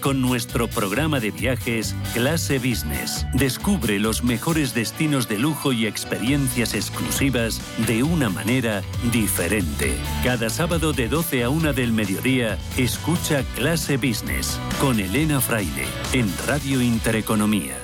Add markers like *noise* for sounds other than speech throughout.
con nuestro programa de viajes Clase Business. Descubre los mejores destinos de lujo y experiencias exclusivas de una manera diferente. Cada sábado de 12 a 1 del mediodía, escucha Clase Business con Elena Fraile en Radio Intereconomía.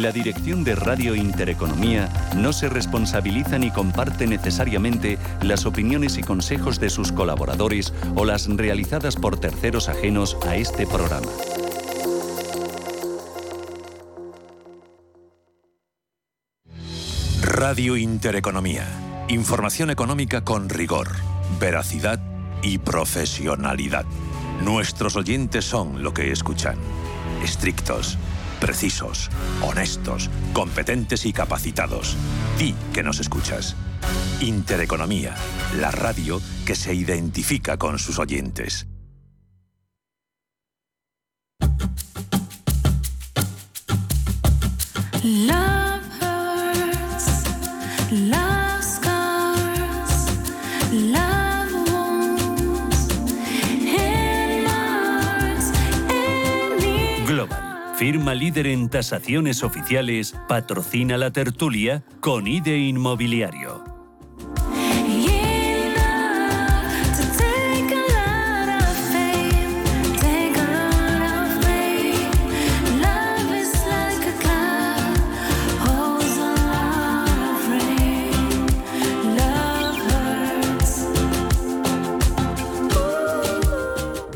La dirección de Radio Intereconomía no se responsabiliza ni comparte necesariamente las opiniones y consejos de sus colaboradores o las realizadas por terceros ajenos a este programa. Radio Intereconomía. Información económica con rigor, veracidad y profesionalidad. Nuestros oyentes son lo que escuchan. Estrictos, precisos, honestos, competentes y capacitados. Di que nos escuchas. Intereconomía, la radio que se identifica con sus oyentes. Firma líder en tasaciones oficiales, patrocina la tertulia con IDE Inmobiliario.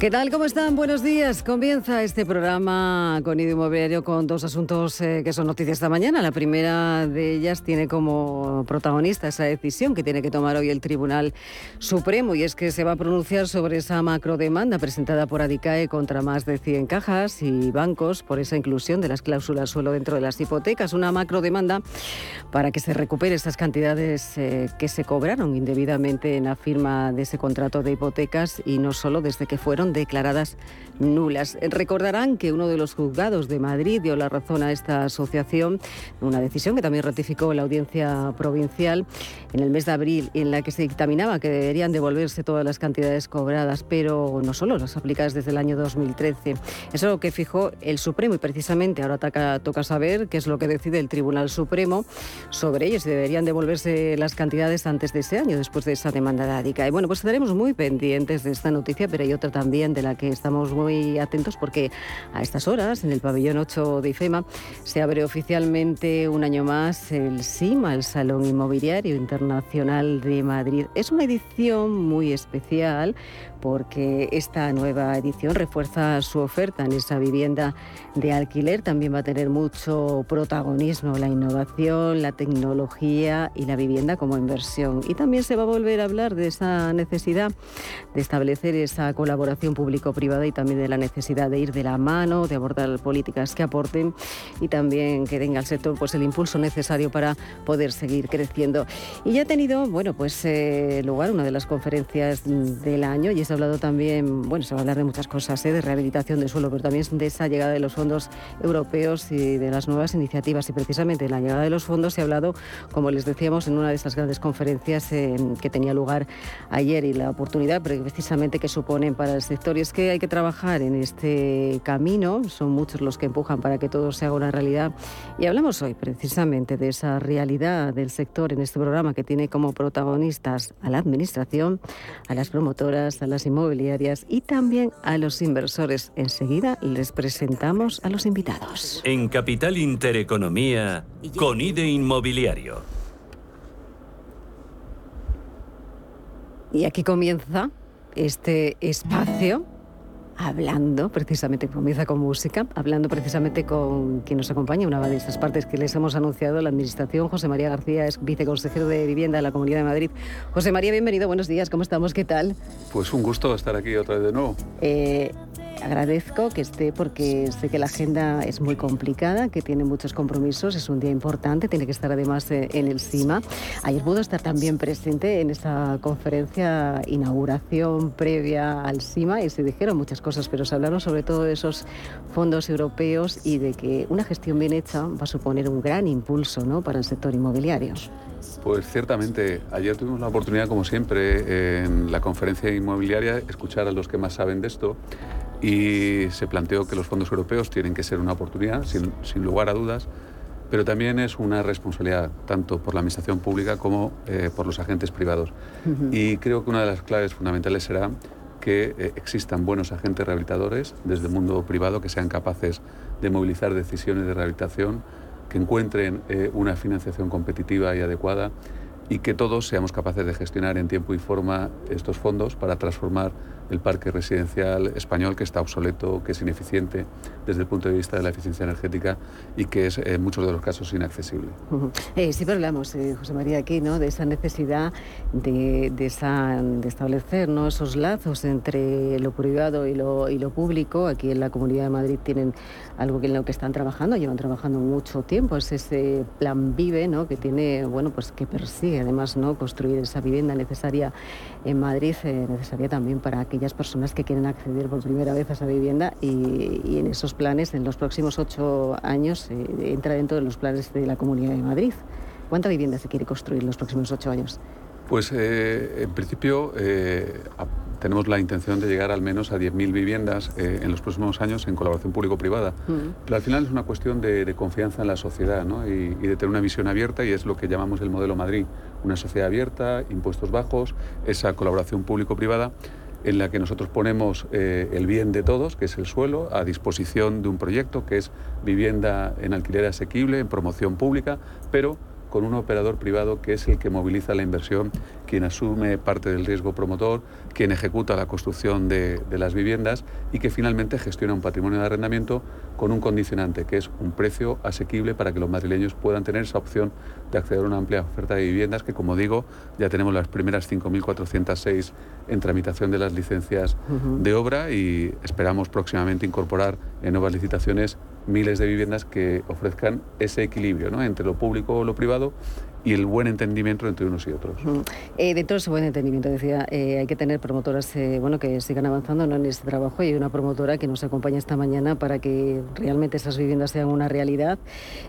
¿Qué tal? ¿Cómo están? Buenos días. Comienza este programa con Ido Inmobiliario con dos asuntos eh, que son noticias esta mañana. La primera de ellas tiene como protagonista esa decisión que tiene que tomar hoy el Tribunal Supremo y es que se va a pronunciar sobre esa macrodemanda presentada por Adicae contra más de 100 cajas y bancos por esa inclusión de las cláusulas suelo dentro de las hipotecas. Una macrodemanda para que se recupere esas cantidades eh, que se cobraron indebidamente en la firma de ese contrato de hipotecas y no solo desde que fueron declaradas nulas. Recordarán que uno de los juzgados de Madrid dio la razón a esta asociación, una decisión que también ratificó la audiencia provincial en el mes de abril, en la que se dictaminaba que deberían devolverse todas las cantidades cobradas, pero no solo las aplicadas desde el año 2013. Eso es lo que fijó el Supremo y precisamente ahora toca, toca saber qué es lo que decide el Tribunal Supremo sobre ello, si deberían devolverse las cantidades antes de ese año, después de esa demanda de ADICA. Y bueno, pues estaremos muy pendientes de esta noticia, pero hay otra también de la que estamos muy atentos porque a estas horas, en el pabellón 8 de IFEMA, se abre oficialmente un año más el SIMA, el Salón Inmobiliario Internacional de Madrid. Es una edición muy especial porque esta nueva edición refuerza su oferta en esa vivienda de alquiler. También va a tener mucho protagonismo la innovación, la tecnología y la vivienda como inversión. Y también se va a volver a hablar de esa necesidad de establecer esa colaboración público-privada y también de la necesidad de ir de la mano, de abordar políticas que aporten y también que den al sector pues, el impulso necesario para poder seguir creciendo. Y ya ha tenido, bueno, pues eh, lugar una de las conferencias del año y se ha hablado también, bueno, se va a hablar de muchas cosas, ¿eh? de rehabilitación de suelo, pero también de esa llegada de los fondos europeos y de las nuevas iniciativas. Y precisamente de la llegada de los fondos se ha hablado, como les decíamos, en una de esas grandes conferencias eh, que tenía lugar ayer y la oportunidad precisamente que suponen para el sector. Y es que hay que trabajar en este camino, son muchos los que empujan para que todo se haga una realidad. Y hablamos hoy precisamente de esa realidad del sector en este programa que tiene como protagonistas a la administración, a las promotoras, a las inmobiliarias y también a los inversores. Enseguida les presentamos a los invitados. En Capital Intereconomía con IDE Inmobiliario. Y aquí comienza este espacio hablando precisamente, comienza con música, hablando precisamente con quien nos acompaña, una de estas partes que les hemos anunciado, la Administración. José María García es viceconsejero de Vivienda de la Comunidad de Madrid. José María, bienvenido, buenos días, ¿cómo estamos? ¿Qué tal? Pues un gusto estar aquí otra vez de nuevo. Eh, agradezco que esté porque sé que la agenda es muy complicada, que tiene muchos compromisos, es un día importante, tiene que estar además eh, en el CIMA. Ayer pudo estar también presente en esta conferencia inauguración previa al CIMA y se dijeron muchas cosas, pero se hablaron sobre todo de esos fondos europeos y de que una gestión bien hecha va a suponer un gran impulso ¿no? para el sector inmobiliario. Pues ciertamente, ayer tuvimos la oportunidad, como siempre, en la conferencia inmobiliaria, escuchar a los que más saben de esto y se planteó que los fondos europeos tienen que ser una oportunidad, sin, sin lugar a dudas, pero también es una responsabilidad tanto por la administración pública como eh, por los agentes privados. Y creo que una de las claves fundamentales será que eh, existan buenos agentes rehabilitadores desde el mundo privado que sean capaces de movilizar decisiones de rehabilitación, que encuentren eh, una financiación competitiva y adecuada y que todos seamos capaces de gestionar en tiempo y forma estos fondos para transformar el parque residencial español que está obsoleto, que es ineficiente desde el punto de vista de la eficiencia energética y que es en muchos de los casos inaccesible. Eh, siempre hablamos, eh, José María, aquí, ¿no? De esa necesidad de, de establecer esos lazos entre lo privado y lo, público. Aquí en la Comunidad de Madrid tienen algo que en lo que están trabajando, llevan trabajando mucho tiempo, es ese plan Vive, ¿no? Que tiene, bueno, pues que persigue además, ¿no? Construir esa vivienda necesaria en Madrid, eh, necesaria también para aquellas personas que quieren acceder por primera vez a esa vivienda y, y en esos planes, en los próximos ocho años, eh, entra dentro de los planes de la Comunidad de Madrid. ¿Cuánta vivienda se quiere construir en los próximos ocho años? Pues eh, en principio eh, tenemos la intención de llegar al menos a 10.000 viviendas eh, en los próximos años en colaboración público-privada. Pero al final es una cuestión de, de confianza en la sociedad ¿no? y, y de tener una visión abierta y es lo que llamamos el modelo Madrid. Una sociedad abierta, impuestos bajos, esa colaboración público-privada en la que nosotros ponemos eh, el bien de todos, que es el suelo, a disposición de un proyecto que es vivienda en alquiler asequible, en promoción pública, pero con un operador privado que es el que moviliza la inversión, quien asume parte del riesgo promotor, quien ejecuta la construcción de, de las viviendas y que finalmente gestiona un patrimonio de arrendamiento con un condicionante, que es un precio asequible para que los madrileños puedan tener esa opción de acceder a una amplia oferta de viviendas, que como digo, ya tenemos las primeras 5.406 en tramitación de las licencias de obra y esperamos próximamente incorporar en nuevas licitaciones miles de viviendas que ofrezcan ese equilibrio ¿no? entre lo público o lo privado y el buen entendimiento entre unos y otros. Mm. Eh, dentro de ese buen entendimiento, decía, eh, hay que tener promotoras eh, bueno, que sigan avanzando ¿no? en este trabajo y hay una promotora que nos acompaña esta mañana para que realmente esas viviendas sean una realidad.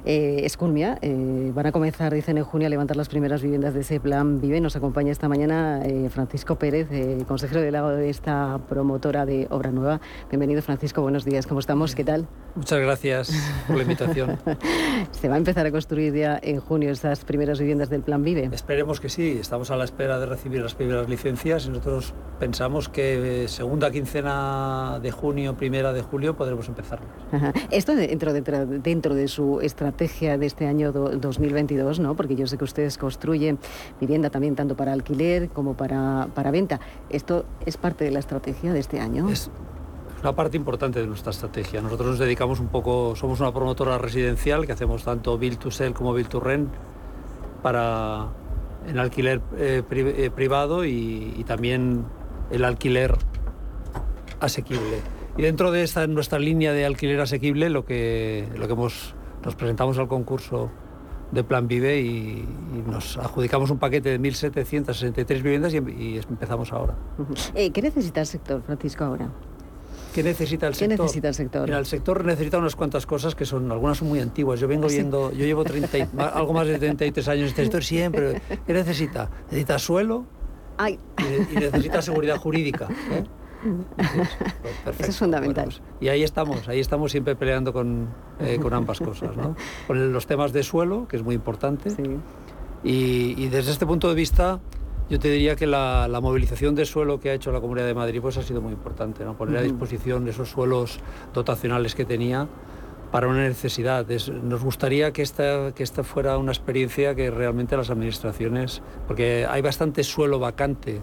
Eh, es Culmia, eh, van a comenzar, dicen en junio, a levantar las primeras viviendas de ese plan Vive. Nos acompaña esta mañana eh, Francisco Pérez, eh, consejero delegado de esta promotora de Obra Nueva. Bienvenido, Francisco, buenos días, ¿cómo estamos? ¿Qué tal? Muchas gracias por la invitación. *laughs* Se va a empezar a construir ya en junio esas primeras viviendas del plan Vive. Esperemos que sí, estamos a la espera de recibir las primeras licencias y nosotros pensamos que eh, segunda quincena de junio, primera de julio podremos empezarlas. Ajá. Esto dentro, dentro, dentro de su estrategia de este año do- 2022, ¿no? Porque yo sé que ustedes construyen vivienda también tanto para alquiler como para, para venta. ¿Esto es parte de la estrategia de este año? Es una parte importante de nuestra estrategia. Nosotros nos dedicamos un poco, somos una promotora residencial que hacemos tanto Build to Sell como Build to Rent para el alquiler eh, eh, privado y, también el alquiler asequible. Y dentro de esta nuestra línea de alquiler asequible, lo que, lo que hemos, nos presentamos al concurso de Plan Vive y, nos adjudicamos un paquete de 1.763 viviendas y, y empezamos ahora. Eh, ¿Qué necesita el sector, Francisco, ahora? ¿Qué necesita el ¿Qué sector? necesita el sector? Mira, el sector necesita unas cuantas cosas que son, algunas son muy antiguas. Yo vengo viendo, yo llevo 30 y- *laughs* algo más de 33 años en este sector siempre. ¿Qué necesita? Necesita suelo Ay, y, y necesita seguridad jurídica. ¿eh? *laughs* Perfecto. Eso es fundamental. Bueno, pues, y ahí estamos, ahí estamos siempre peleando con, eh, con ambas cosas, ¿no? Con los temas de suelo, que es muy importante, sí. y, y desde este punto de vista, yo te diría que la, la movilización de suelo que ha hecho la Comunidad de Madrid pues ha sido muy importante, ¿no? poner a disposición esos suelos dotacionales que tenía para una necesidad. Es- nos gustaría que esta, que esta fuera una experiencia que realmente las administraciones, porque hay bastante suelo vacante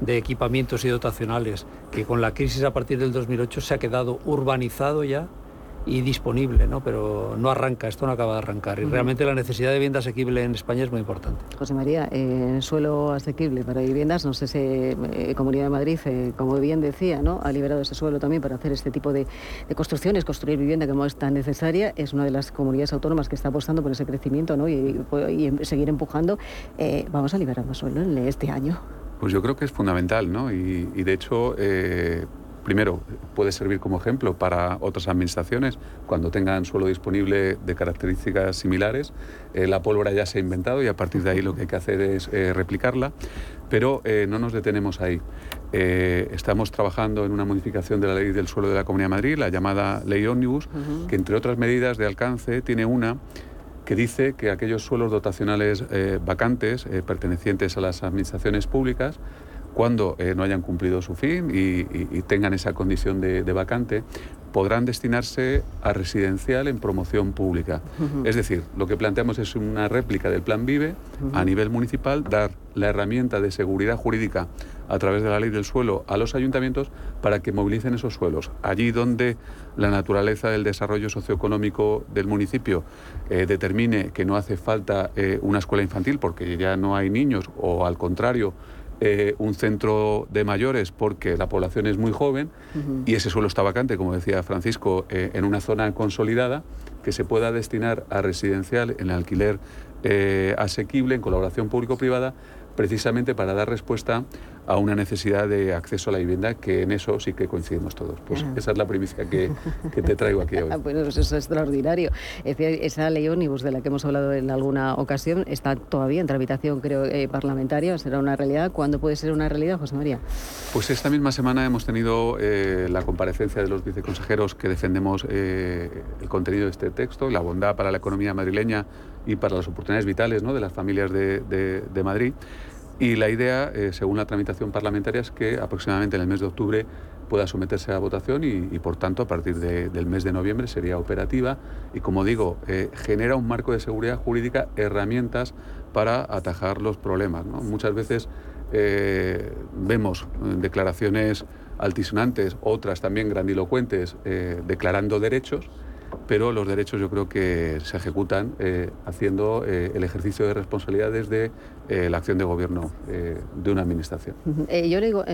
de equipamientos y dotacionales, que con la crisis a partir del 2008 se ha quedado urbanizado ya y disponible, ¿no? pero no arranca, esto no acaba de arrancar. Y realmente la necesidad de vivienda asequible en España es muy importante. José María, eh, suelo asequible para viviendas, no sé si eh, Comunidad de Madrid, eh, como bien decía, ¿no, ha liberado ese suelo también para hacer este tipo de, de construcciones, construir vivienda que no es tan necesaria, es una de las comunidades autónomas que está apostando por ese crecimiento ¿no? y, y seguir empujando. Eh, vamos a liberar más suelo en este año. Pues yo creo que es fundamental, ¿no? Y, y de hecho, eh, primero, puede servir como ejemplo para otras administraciones cuando tengan suelo disponible de características similares. Eh, la pólvora ya se ha inventado y a partir de ahí lo que hay que hacer es eh, replicarla, pero eh, no nos detenemos ahí. Estamos trabajando en una modificación de la ley del suelo de la Comunidad de Madrid, la llamada Ley Omnibus, que entre otras medidas de alcance tiene una que dice que aquellos suelos dotacionales vacantes pertenecientes a las administraciones públicas, cuando eh, no hayan cumplido su fin y, y- y tengan esa condición de, de vacante, podrán destinarse a residencial en promoción pública. Es decir, lo que planteamos es una réplica del Plan Vive a nivel municipal, dar la herramienta de seguridad jurídica a través de la ley del suelo a los ayuntamientos para que movilicen esos suelos. Allí donde la naturaleza del desarrollo socioeconómico del municipio eh, determine que no hace falta eh, una escuela infantil porque ya no hay niños o al contrario eh, un centro de mayores porque la población es muy joven y ese suelo está vacante, como decía Francisco, eh, en una zona consolidada que se pueda destinar a residencial en alquiler eh, asequible, en colaboración público-privada, precisamente para dar respuesta a una necesidad de acceso a la vivienda, que en eso sí que coincidimos todos. Pues Ah. esa es la primicia que, que te traigo aquí hoy. *laughs* Bueno, pues eso es extraordinario. Es decir, esa ley ómnibus de la que hemos hablado en alguna ocasión está todavía en tramitación, creo, eh, parlamentaria. ¿Será una realidad? ¿Cuándo puede ser una realidad, José María? Pues esta misma semana hemos tenido eh, la comparecencia de los viceconsejeros que defendemos eh, el contenido de este texto, la bondad para la economía madrileña y para las oportunidades vitales ¿no? de las familias de, de- de Madrid. Y la idea, eh, según la tramitación parlamentaria, es que aproximadamente en el mes de octubre pueda someterse a votación y, por tanto, a partir de- del mes de noviembre sería operativa. Y, como digo, eh, genera un marco de seguridad jurídica, herramientas para atajar los problemas. Muchas veces eh, vemos declaraciones altisonantes, otras también grandilocuentes, declarando derechos, pero los derechos yo creo que se ejecutan eh, haciendo eh, el ejercicio de responsabilidad desde eh, la acción de gobierno de una administración. Yo le digo,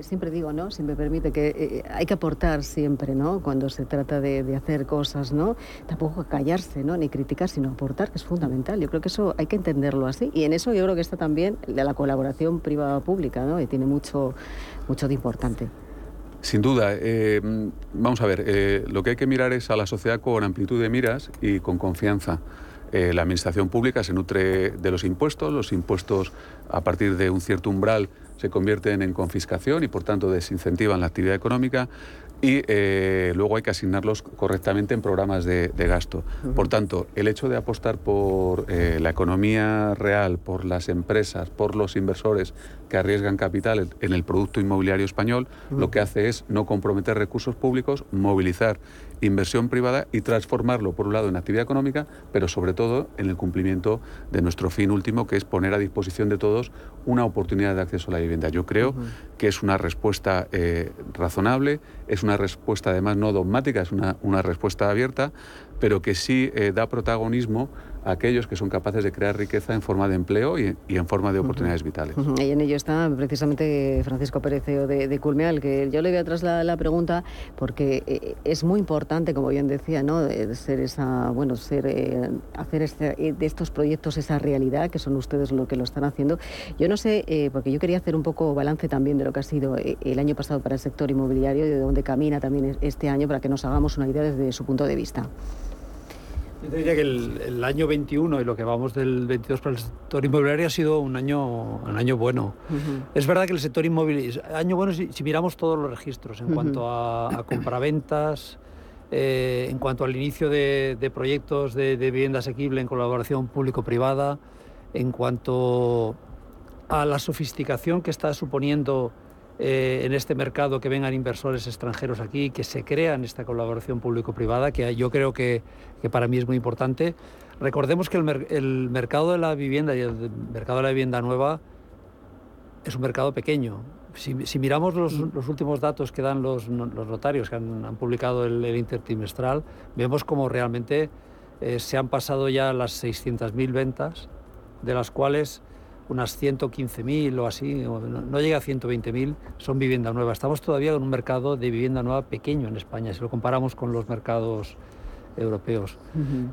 siempre digo, ¿no? Si me permite, que hay que aportar siempre, ¿no? Cuando se trata de, de hacer cosas, ¿no? Tampoco callarse, ¿no? Ni criticar, sino aportar, que es fundamental. Yo creo que eso hay que entenderlo así. Y en eso yo creo que está también de la colaboración privada-pública, ¿no? Y tiene mucho, mucho de importante. Sin duda, eh, vamos a ver, eh, lo que hay que mirar es a la sociedad con amplitud de miras y con confianza. Eh, la administración pública se nutre de los impuestos, los impuestos a partir de un cierto umbral se convierten en confiscación y por tanto desincentivan la actividad económica y eh, luego hay que asignarlos correctamente en programas de, de gasto. Por tanto, el hecho de apostar por eh, la economía real, por las empresas, por los inversores que arriesgan capital en el producto inmobiliario español, lo que hace es no comprometer recursos públicos, movilizar inversión privada y transformarlo, por un lado, en actividad económica, pero sobre todo en el cumplimiento de nuestro fin último, que es poner a disposición de todos una oportunidad de acceso a la vivienda. Yo creo que es una respuesta eh, razonable, es una respuesta además no dogmática, es una, una respuesta abierta, pero que sí eh, da protagonismo a aquellos que son capaces de crear riqueza en forma de empleo y, y en forma de oportunidades vitales. Ujú, Y en ello está precisamente Francisco Pérez CEO de, de Culmeal, que yo le voy a trasladar la pregunta porque eh, es muy importante, como bien decía, ¿no? Eh, ser esa, bueno, ser, eh, hacer este- de estos proyectos esa realidad, que son ustedes lo que lo están haciendo. Yo no sé, eh, porque yo quería hacer un poco balance también de lo que ha sido el año pasado para el sector inmobiliario y de dónde camina también es- este año para que nos hagamos una idea desde su punto de vista. Yo te diría que el, el año 21 y lo que vamos del 22 para el sector inmobiliario ha sido un año, un año bueno. Es verdad que el sector inmobiliario, año bueno si, si miramos todos los registros en cuanto a, a compraventas, eh, en cuanto al inicio de, de proyectos de, de vivienda asequible en colaboración público-privada, en cuanto a la sofisticación que está suponiendo eh, en este mercado que vengan inversores extranjeros aquí, que se crean esta colaboración público-privada, que yo creo que, que para mí es muy importante. Recordemos que el, mer- el mercado de la vivienda y el mercado de la vivienda nueva es un mercado pequeño. Si, si miramos los, los últimos datos que dan los, los notarios que han, han publicado el, el intertrimestral, vemos como realmente eh, se han pasado ya las 600.000 ventas, de las cuales unas 115.000 o así, no llega a 120.000, son vivienda nueva. Estamos todavía en un mercado de vivienda nueva pequeño en España, si lo comparamos con los mercados europeos.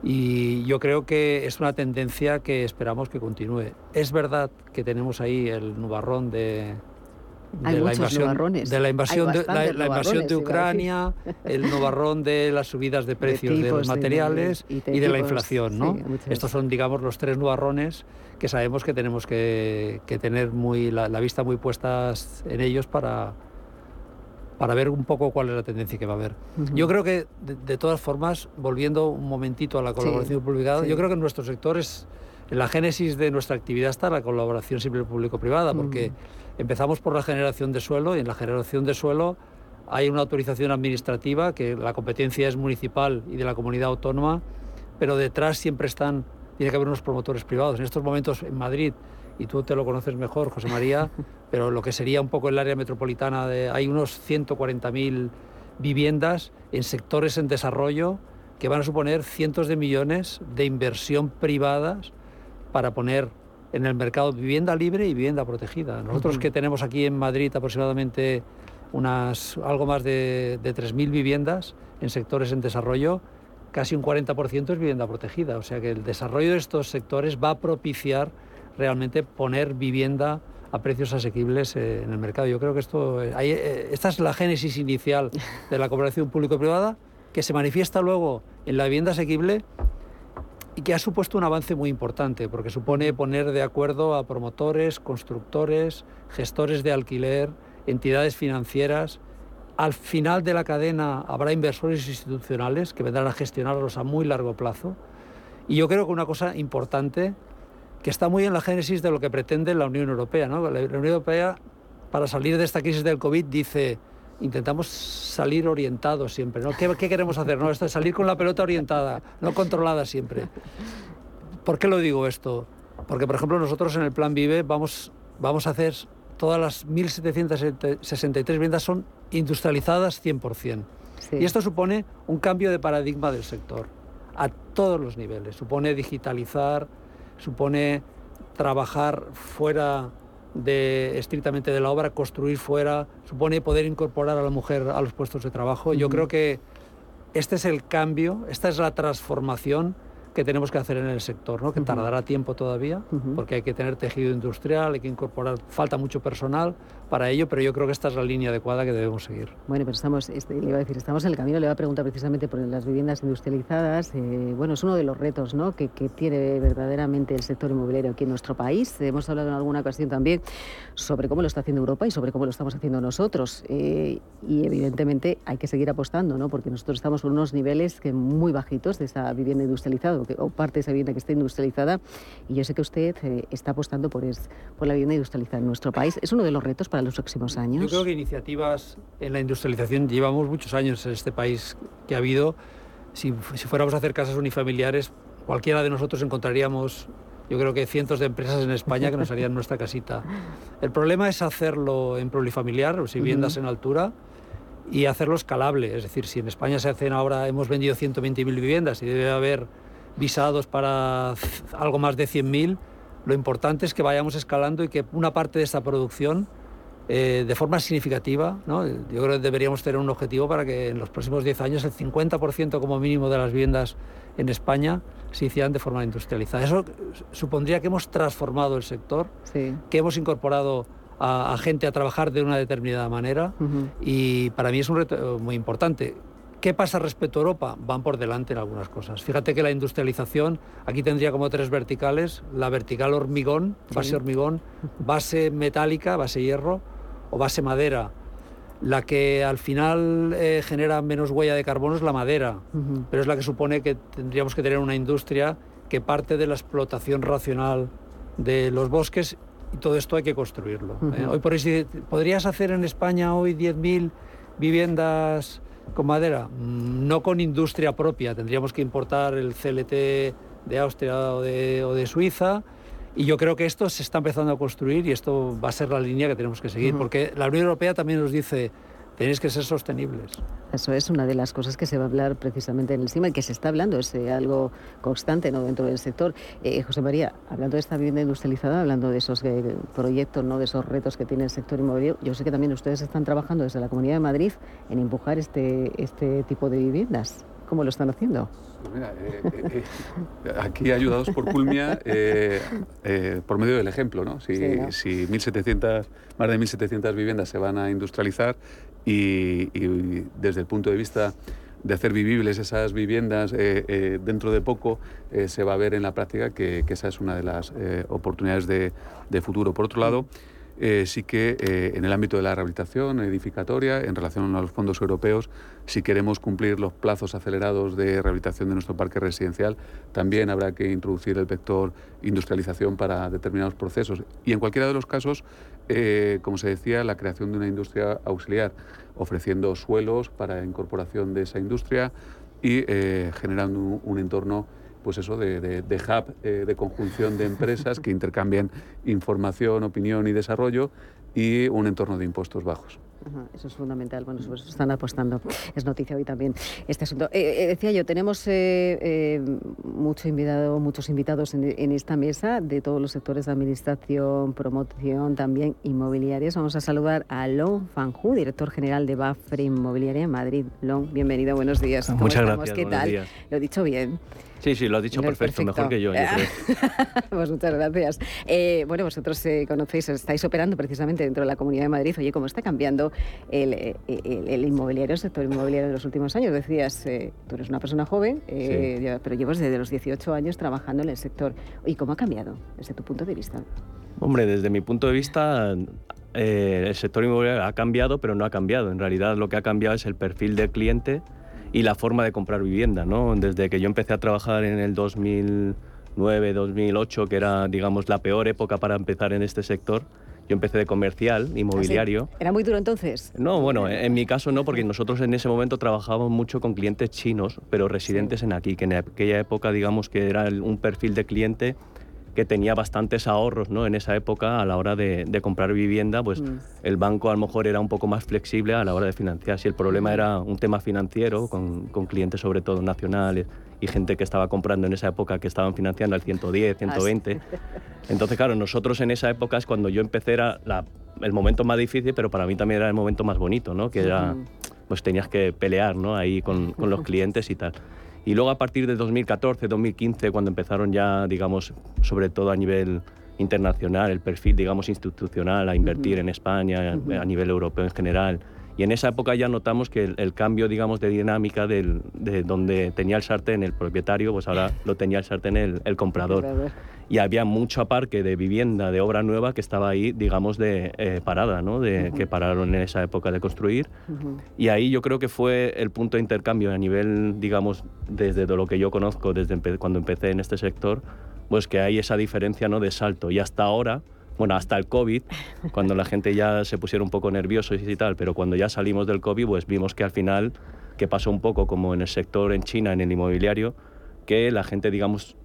Y yo creo que es una tendencia que esperamos que continúe. Es verdad que tenemos ahí el nubarrón de, Hay de la invasión, de la invasión, de, la, la invasión. Ucrania, el nubarrón de las subidas de precios de, los de- materiales y y de la inflación. ¿no? sí. Estos son, digamos, los tres nubarrones que sabemos que tenemos que, que tener muy, la, la vista muy puestas en ellos para, para ver un poco cuál es la tendencia que va a haber. Yo creo que, de, todas formas, volviendo un momentito a la colaboración sí. yo creo que en nuestro sector es, en la génesis de nuestra actividad está la colaboración siempre público-privada, porque empezamos por la generación de suelo y en la generación de suelo hay una autorización administrativa que la competencia es municipal y de la comunidad autónoma, pero detrás siempre están, tiene que haber unos promotores privados. En estos momentos en Madrid, y tú te lo conoces mejor, José María, *laughs* pero lo que sería un poco el área metropolitana, de, hay unos 140.000 viviendas en sectores en desarrollo que van a suponer cientos de millones de inversión privadas para poner en el mercado vivienda libre y vivienda protegida. Nosotros que tenemos aquí en Madrid aproximadamente unas, algo más de, de 3.000 viviendas en sectores en desarrollo, casi un 40% es vivienda protegida. O sea que el desarrollo de estos sectores va a propiciar realmente poner vivienda a precios asequibles eh, en el mercado. Yo creo que esto, eh, eh, esta es la génesis inicial de la cooperación público-privada, que se manifiesta luego en la vivienda asequible y que ha supuesto un avance muy importante, porque supone poner de acuerdo a promotores, constructores, gestores de alquiler, entidades financieras. Al final de la cadena habrá inversores institucionales que vendrán a gestionarlos a muy largo plazo. Y yo creo que una cosa importante, que está muy en la génesis de lo que pretende la Unión Europea. ¿no? La Unión Europea, para salir de esta crisis del COVID, dice, intentamos salir orientados siempre. ¿no? ¿Qué, qué queremos hacer? No, esto es salir con la pelota orientada, no controlada siempre. ¿Por qué lo digo esto? Porque, por ejemplo, nosotros en el Plan Vive vamos, vamos a hacer todas las 1.763 viviendas son industrializadas 100%. Sí. Y esto supone un cambio de paradigma del sector a todos los niveles. Supone digitalizar, supone trabajar fuera de estrictamente de la obra, construir fuera, supone poder incorporar a la mujer a los puestos de trabajo. Yo creo que este es el cambio, esta es la transformación que tenemos que hacer en el sector, ¿no? que tardará tiempo todavía, porque hay que tener tejido industrial, hay que incorporar, falta mucho personal para ello, pero yo creo que esta es la línea adecuada que debemos seguir. Bueno, pero estamos, este, le iba a decir, estamos en el camino, le iba a preguntar precisamente por las viviendas industrializadas. eh, bueno, es uno de los retos ¿no? que, que tiene verdaderamente el sector inmobiliario aquí en nuestro país. Hemos hablado en alguna ocasión también sobre cómo lo está haciendo Europa y sobre cómo lo estamos haciendo nosotros. eh, y evidentemente hay que seguir apostando, ¿no? porque nosotros estamos con unos niveles que muy bajitos de esa vivienda industrializada o, que- o parte de esa vivienda que está industrializada. Y yo sé que usted eh, está apostando por, es- por la vivienda industrializada en nuestro país. Es uno de los retos para los próximos años. Yo creo que iniciativas en la industrialización llevamos muchos años en este país que ha habido. Si, si fuéramos a hacer casas unifamiliares, cualquiera de nosotros encontraríamos, yo creo que cientos de empresas en España que nos harían *laughs* nuestra casita. El problema es hacerlo en plurifamiliar, o si viviendas en altura, y hacerlo escalable. Es decir, si en España se hacen ahora, hemos vendido 120.000 viviendas y debe haber visados para algo más de 100.000, lo importante es que vayamos escalando y que una parte de esta producción, eh, de forma significativa, ¿no? yo creo que deberíamos tener un objetivo para que en los próximos 10 años el 50% como mínimo de las viviendas en España se hicieran de forma industrializada. Eso supondría que hemos transformado el sector, Sí. que hemos incorporado a, a gente a trabajar de una determinada manera y para mí es un reto muy importante. ¿Qué pasa respecto a Europa? Van por delante en algunas cosas. Fíjate que la industrialización aquí tendría como tres verticales, la vertical hormigón, base hormigón, base metálica, base hierro o base madera. La que al final eh, genera menos huella de carbono es la madera, pero es la que supone que tendríamos que tener una industria que parte de la explotación racional de los bosques y todo esto hay que construirlo. ¿eh? Hoy por hoy, ¿podrías hacer en España hoy 10.000 viviendas con madera? Mm, No con industria propia, tendríamos que importar el CLT de Austria o de, o de Suiza. Y yo creo que esto se está empezando a construir y esto va a ser la línea que tenemos que seguir, porque la Unión Europea también nos dice, tenéis que ser sostenibles. Eso es una de las cosas que se va a hablar precisamente en el CIMA y que se está hablando, es eh, algo constante ¿no? dentro del sector. Eh, José María, hablando de esta vivienda industrializada, hablando de esos eh, proyectos, ¿no? de esos retos que tiene el sector inmobiliario, yo sé que también ustedes están trabajando desde la Comunidad de Madrid en empujar este, este tipo de viviendas. ¿Cómo lo están haciendo? Mira, eh, eh, eh, aquí ayudados por Culmia, por medio del ejemplo, ¿no? Si, Sí, ¿no? si 1.700, más de 1.700 viviendas se van a industrializar y, y desde el punto de vista de hacer vivibles esas viviendas dentro de poco se va a ver en la práctica que, que esa es una de las oportunidades de, de futuro. Por otro lado, eh, sí que eh, en el ámbito de la rehabilitación edificatoria, en relación a los fondos europeos, si queremos cumplir los plazos acelerados de rehabilitación de nuestro parque residencial, también habrá que introducir el vector industrialización para determinados procesos. Y en cualquiera de los casos, eh, como se decía, la creación de una industria auxiliar, ofreciendo suelos para incorporación de esa industria y generando un entorno pues eso, de, de- de hub, eh, de conjunción de empresas que intercambien información, opinión y desarrollo y un entorno de impuestos bajos. Ajá, eso es fundamental. Bueno, sobre eso están apostando. Es noticia hoy también este asunto. Eh, eh, decía yo, tenemos eh, eh, mucho invitado, muchos invitados en, en esta mesa de todos los sectores de administración, promoción, también inmobiliarias. Vamos a saludar a Lon Fanjú, director general de Bafre Inmobiliaria en Madrid. Lon, bienvenido, buenos días. ¿Cómo Muchas estamos? gracias, ¿Qué tal? días. Lo he dicho bien. Sí, sí, lo has dicho No, perfecto, mejor que yo. yo creo. *laughs* pues muchas gracias. Eh, bueno, vosotros eh, conocéis, estáis operando precisamente dentro de la Comunidad de Madrid. Oye, ¿cómo está cambiando el, eh, el- el inmobiliario, el sector inmobiliario en los últimos años? Decías, eh, tú eres una persona joven, pero llevas desde los 18 años trabajando en el sector. ¿Y cómo ha cambiado desde tu punto de vista? Hombre, desde mi punto de vista, el sector inmobiliario ha cambiado, pero no ha cambiado. En realidad, lo que ha cambiado es el perfil del cliente y la forma de comprar vivienda. ¿no? Desde que yo empecé a trabajar en el 2009, 2008, que era, digamos, la peor época para empezar en este sector, yo empecé de comercial, inmobiliario. ¿Era muy duro entonces? No, bueno, en mi caso no, porque nosotros en ese momento trabajábamos mucho con clientes chinos, pero residentes en aquí, que en aquella época digamos que era un perfil de cliente que tenía bastantes ahorros ¿no? en esa época a la hora de, de comprar vivienda, pues Mm. el banco a lo mejor era un poco más flexible a la hora de financiar. Si el problema era un tema financiero, con, con clientes sobre todo nacionales y gente que estaba comprando en esa época que estaban financiando al 110, 120. *laughs* Entonces, claro, nosotros en esa época es cuando yo empecé, era la- el momento más difícil, pero para mí también era el momento más bonito, ¿no? Que era, pues tenías que pelear, ¿no? Ahí con, con los *laughs* clientes y tal. Y luego a partir de 2014, 2015, cuando empezaron ya, digamos, sobre todo a nivel internacional, el perfil, digamos, institucional a invertir Ujú. en España, a nivel europeo en general. Y en esa época ya notamos que el, el cambio, digamos, de dinámica del- de donde tenía el sartén el propietario, pues ahora lo tenía el sartén el, el comprador y había mucho parque de vivienda de obra nueva que estaba ahí, digamos, de eh, parada, ¿no? De. Que pararon en esa época de construir. Y ahí yo creo que fue el punto de intercambio a nivel, digamos, desde lo que yo conozco, desde empe- cuando empecé en este sector, pues que hay esa diferencia, ¿no? De salto. Y hasta ahora, bueno, hasta el COVID, cuando la gente ya se pusiera un poco nerviosos y tal, pero cuando ya salimos del COVID, pues vimos que al final, que pasó un poco como en el sector en China, en el inmobiliario, que la gente, digamos,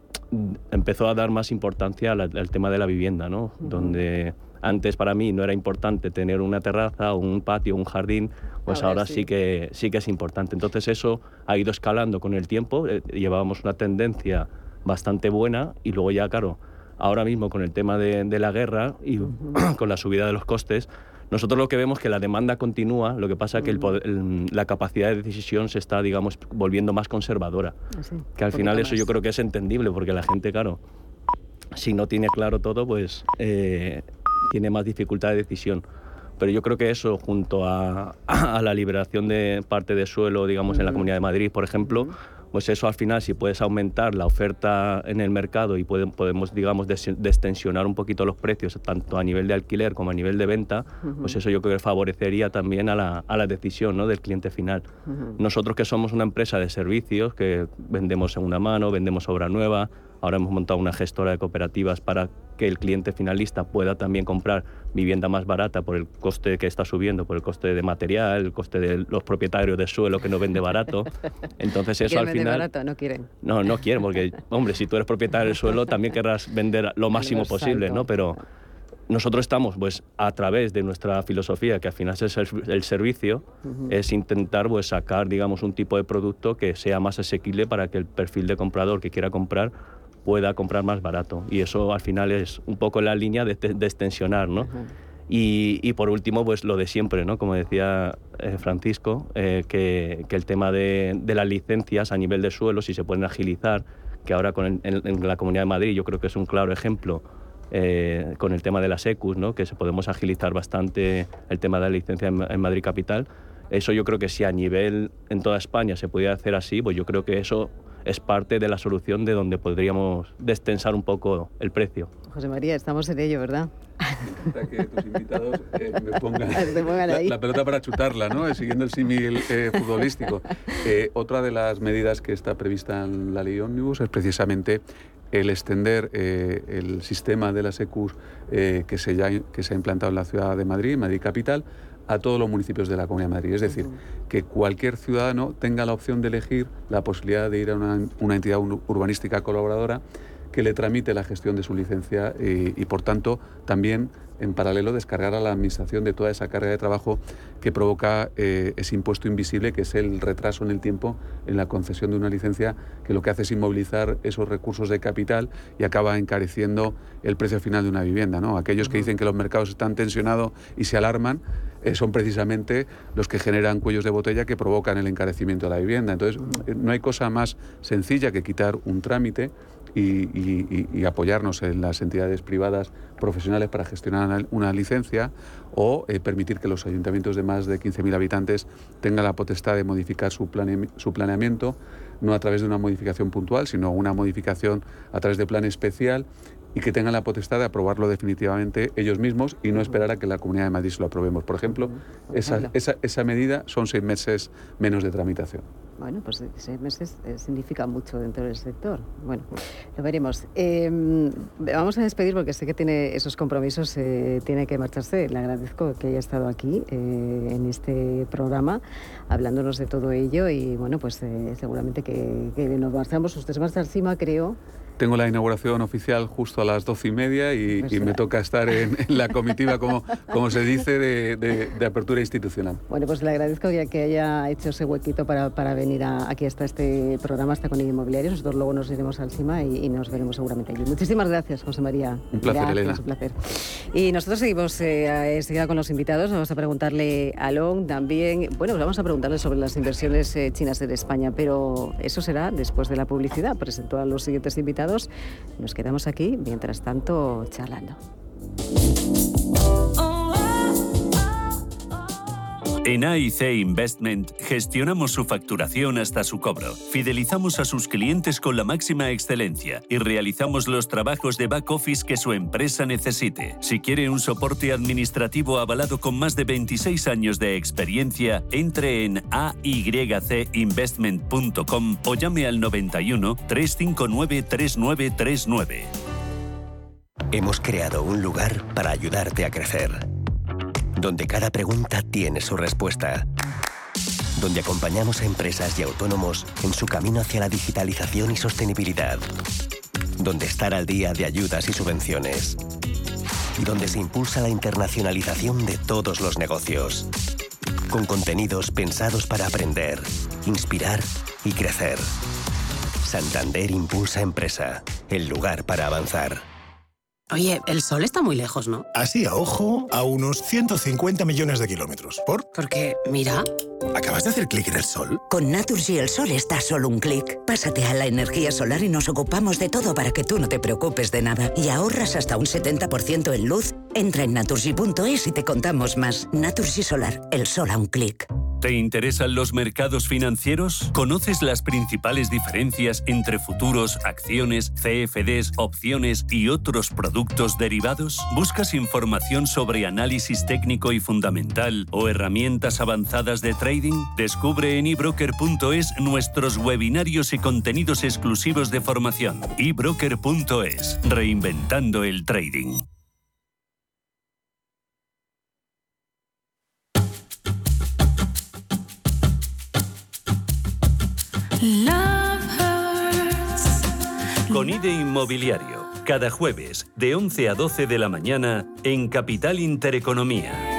empezó a dar más importancia al, al tema de la vivienda, ¿no? Donde antes para mí no era importante tener una terraza, un patio, un jardín, pues Ahora ahora, sí. sí. que sí que es importante. Entonces eso ha ido escalando con el tiempo, eh, llevábamos una tendencia bastante buena y luego ya, claro, ahora mismo con el tema de, de la guerra y *clears throat* con la subida de los costes, nosotros lo que vemos es que la demanda continúa, lo que pasa es que el poder- el- la capacidad de decisión se está, digamos, volviendo más conservadora. Así, Que al final eso yo creo que es entendible, porque la gente, claro, si no tiene claro todo, pues eh, tiene más dificultad de decisión. Pero yo creo que eso, junto a, *laughs* a la liberación de parte de suelo, digamos, en la. Comunidad de Madrid, por ejemplo, pues eso al final, si puedes aumentar la oferta en el mercado y puede- podemos, digamos, des- destensionar un poquito los precios, tanto a nivel de alquiler como a nivel de venta, pues eso yo creo que favorecería también a la, a la decisión ¿no? del cliente final. Nosotros que somos una empresa de servicios, que vendemos segunda mano, vendemos obra nueva, Ahora hemos montado una gestora de cooperativas para que el cliente finalista pueda también comprar vivienda más barata por el coste que está subiendo, por el coste de material, el coste de los propietarios de suelo que no vende barato. *laughs* Entonces eso ¿Quieren al final... barato? No quieren. No, no quieren, porque, hombre, si tú eres propietario del suelo, también querrás vender lo máximo posible. ¿no? Pero nosotros estamos, pues, a través de nuestra filosofía, que al final es el servicio, es intentar, pues, sacar, digamos, un tipo de producto que sea más asequible para que el perfil de comprador que quiera comprar pueda comprar más barato. Y eso, al final, es un poco la línea de, de extensionar, ¿no? Y, y por último, pues lo de siempre, ¿no? Como decía eh, Francisco, eh, que, que el tema de, de las licencias a nivel de suelo, si se pueden agilizar, que ahora con el- en, en la Comunidad de Madrid yo creo que es un claro ejemplo eh, con el tema de las ECUs, ¿no? que se podemos agilizar bastante el tema de la licencia en, en Madrid Capital. Eso yo creo que si a nivel en toda España se pudiera hacer así, pues yo creo que eso es parte de la solución de donde podríamos destensar un poco el precio. José María, estamos en ello, ¿verdad? Para que tus invitados eh, me pongan, *laughs* la, pelota para chutarla, ¿no? Eh, Siguiendo el símil eh, futbolístico. Eh, otra de las medidas que está prevista en la ley Omnibus es precisamente el extender eh, el sistema de las ECUs eh, que, se ya, que se ha implantado en la ciudad de Madrid, Madrid Capital, a todos los municipios de la Comunidad de Madrid. Es decir, que cualquier ciudadano tenga la opción de elegir la posibilidad de ir a una, una entidad ur- urbanística colaboradora que le tramite la gestión de su licencia eh, y, por tanto, también en paralelo descargar a la Administración de toda esa carga de trabajo que provoca eh, ese impuesto invisible, que es el retraso en el tiempo en la concesión de una licencia, que lo que hace es inmovilizar esos recursos de capital y acaba encareciendo el precio final de una vivienda. ¿no? Aquellos que dicen que los mercados están tensionados y se alarman, eh, son precisamente los que generan cuellos de botella que provocan el encarecimiento de la vivienda. Entonces, eh, no hay cosa más sencilla que quitar un trámite y, apoyarnos en las entidades privadas profesionales para gestionar una- una licencia o eh, permitir que los ayuntamientos de más de 15.000 habitantes tengan la potestad de modificar su, plane- su planeamiento, no a través de una modificación puntual, sino una modificación a través de plan especial y que tengan la potestad de aprobarlo definitivamente ellos mismos y no esperar a que la Comunidad de Madrid se lo aprobemos. Por ejemplo, por esa, esa- esa medida son seis meses menos de tramitación. Bueno, pues seis meses eh, significa mucho dentro del sector. Bueno, lo veremos. Eh, vamos a despedir porque sé que tiene esos compromisos, eh, tiene que marcharse. Le agradezco que haya estado aquí eh, en este programa hablándonos de todo ello y bueno, pues eh, seguramente que, que nos marchamos. Usted se marcha encima, creo. Tengo la inauguración oficial justo a las doce y media y, Pues y me toca estar en, en la comitiva, como, como se dice, de, de- de apertura institucional. Bueno, pues le agradezco ya que haya hecho ese huequito para, para venir a- aquí hasta este programa, hasta con el inmobiliario. Nosotros luego nos iremos al CIMA y, y nos veremos seguramente allí. Muchísimas gracias, José María. Un placer, Gracias, Elena. Un placer. Y nosotros seguimos eh, enseguida con los invitados. Vamos a preguntarle a Long también. Bueno, pues vamos a preguntarle sobre las inversiones eh, chinas en España, pero eso será después de la publicidad. Presento a los siguientes invitados. Nos quedamos aquí, mientras tanto, charlando. En AIC Investment gestionamos su facturación hasta su cobro, fidelizamos a sus clientes con la máxima excelencia y realizamos los trabajos de back office que su empresa necesite. Si quiere un soporte administrativo avalado con más de 26 años de experiencia, entre en aycinvestment.com o llame al 91 359 3939. Hemos creado un lugar para ayudarte a crecer, donde cada pregunta tiene su respuesta, donde acompañamos a empresas y autónomos en su camino hacia la digitalización y sostenibilidad, donde estar al día de ayudas y subvenciones, y donde se impulsa la internacionalización de todos los negocios, con contenidos pensados para aprender, inspirar y crecer. Santander Impulsa Empresa, el lugar para avanzar. Oye, el sol está muy lejos, ¿no? Así a ojo, a unos 150 millones de kilómetros. ¿Por? Porque, mira, ¿Acabas de hacer clic en el sol? Con Naturgy el sol está a solo un clic. Pásate a la energía solar y nos ocupamos de todo para que tú no te preocupes de nada. Y ahorras hasta un 70% en luz. Entra en naturgy.es y te contamos más. Naturgy Solar, el sol a un clic. ¿Te interesan los mercados financieros? ¿Conoces las principales diferencias entre futuros, acciones, CFDs, opciones y otros productos derivados? ¿Buscas información sobre análisis técnico y fundamental o herramientas avanzadas de trading? Descubre en ebroker.es nuestros webinarios y contenidos exclusivos de formación. ebroker.es, reinventando el trading. Con IDE Inmobiliario, cada jueves de 11 a 12 de la mañana en Capital Intereconomía.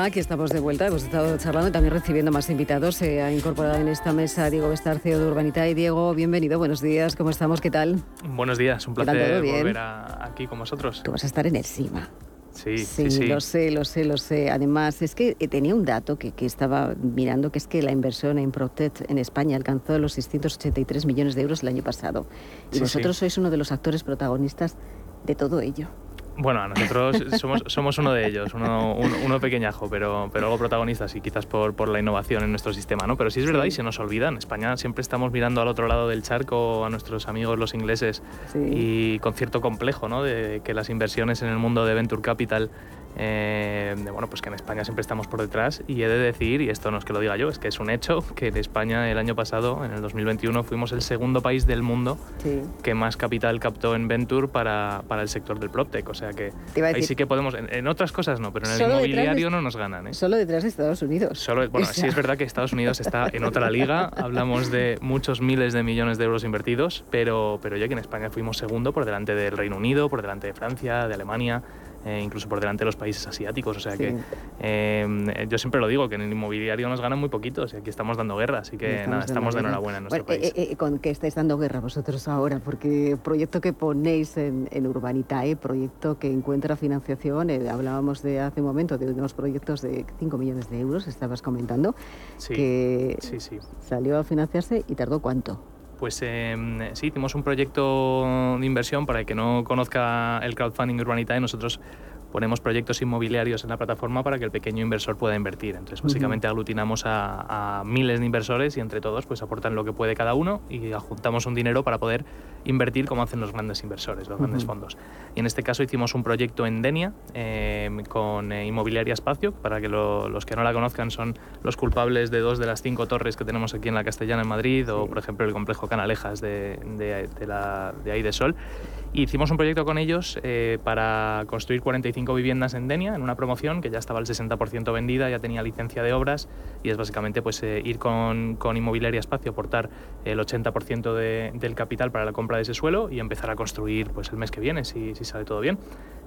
Nada, aquí estamos de vuelta. Hemos estado charlando y también recibiendo más invitados. Se ha incorporado en esta mesa Diego Bestar, CEO de Urbanita. Y Diego, bienvenido. Buenos días. ¿Cómo estamos? ¿Qué tal? Buenos días, un ¿Qué tal, placer volver a- aquí con vosotros. Tú vas a estar en el CIMA. Sí, Sí, sí, sí. lo sé, lo sé, lo sé. Además, es que eh, tenía un dato que, que estaba mirando, que es que la inversión en Protect en España alcanzó los 683 millones de euros el año pasado. Y Sí, vosotros sois uno de los actores protagonistas de todo ello. Bueno, nosotros *laughs* somos, somos uno de ellos, uno, un- uno pequeñajo, pero, pero algo protagonistas y quizás por, por la innovación en nuestro sistema, ¿no? Pero sí es verdad y se nos olvida, en España siempre estamos mirando al otro lado del charco a nuestros amigos los ingleses y con cierto complejo, ¿no? De que las inversiones en el mundo de Venture Capital, eh, de, bueno, pues que en España siempre estamos por detrás y he de decir, y esto no es que lo diga yo, es que es un hecho, que en España el año pasado, en el 2021, fuimos el segundo país del mundo Sí. que más capital captó en Venture para, para el sector del PropTech. O sea que ahí decir- sí que podemos, en, en otras cosas no, pero en el detrás de- inmobiliario no nos ganan. ¿eh? Solo detrás de Estados Unidos. Solo, bueno, O sí es verdad que Estados Unidos está en otra liga, *laughs* hablamos de muchos miles de millones de euros invertidos, pero, pero ya que en España fuimos segundo por delante del Reino Unido, por delante de Francia, de Alemania, eh, incluso por delante de los países asiáticos. O sea que eh, yo siempre lo digo, que en el inmobiliario nos ganan muy poquitos y aquí estamos dando guerra, así que Estamos nada, estamos de enhorabuena en nuestro Bueno, país. eh, ¿Con qué estáis dando guerra vosotros ahora? Porque proyecto que ponéis en, en Urbanitae, proyecto que encuentra financiación, hablábamos de hace un momento de unos proyectos de 5 millones de euros, estabas comentando, Sí, que sí. salió a financiarse y tardó cuánto. Pues eh, sí, hicimos un proyecto de inversión para el que no conozca el crowdfunding Urbanitae. Nosotros ponemos proyectos inmobiliarios en la plataforma para que el pequeño inversor pueda invertir. Entonces, básicamente aglutinamos a, a miles de inversores y entre todos pues aportan lo que puede cada uno y adjuntamos un dinero para poder invertir como hacen los grandes inversores, los grandes Ujú. fondos. Y en este caso hicimos un proyecto en Denia eh, con eh, Inmobiliaria Espacio, para que lo- los que no la conozcan son los culpables de dos de las cinco torres que tenemos aquí en la Castellana en Madrid o por ejemplo el complejo Canalejas de, de, de la, de ahí de Sol. Hicimos un proyecto con ellos eh, para construir 45 viviendas en Denia, en una promoción que ya estaba al 60% vendida, ya tenía licencia de obras y es básicamente pues, eh, ir con, con Inmobiliaria Espacio, aportar el 80% de- del capital para la compra de ese suelo y empezar a construir pues, el mes que viene, si, si sale todo bien.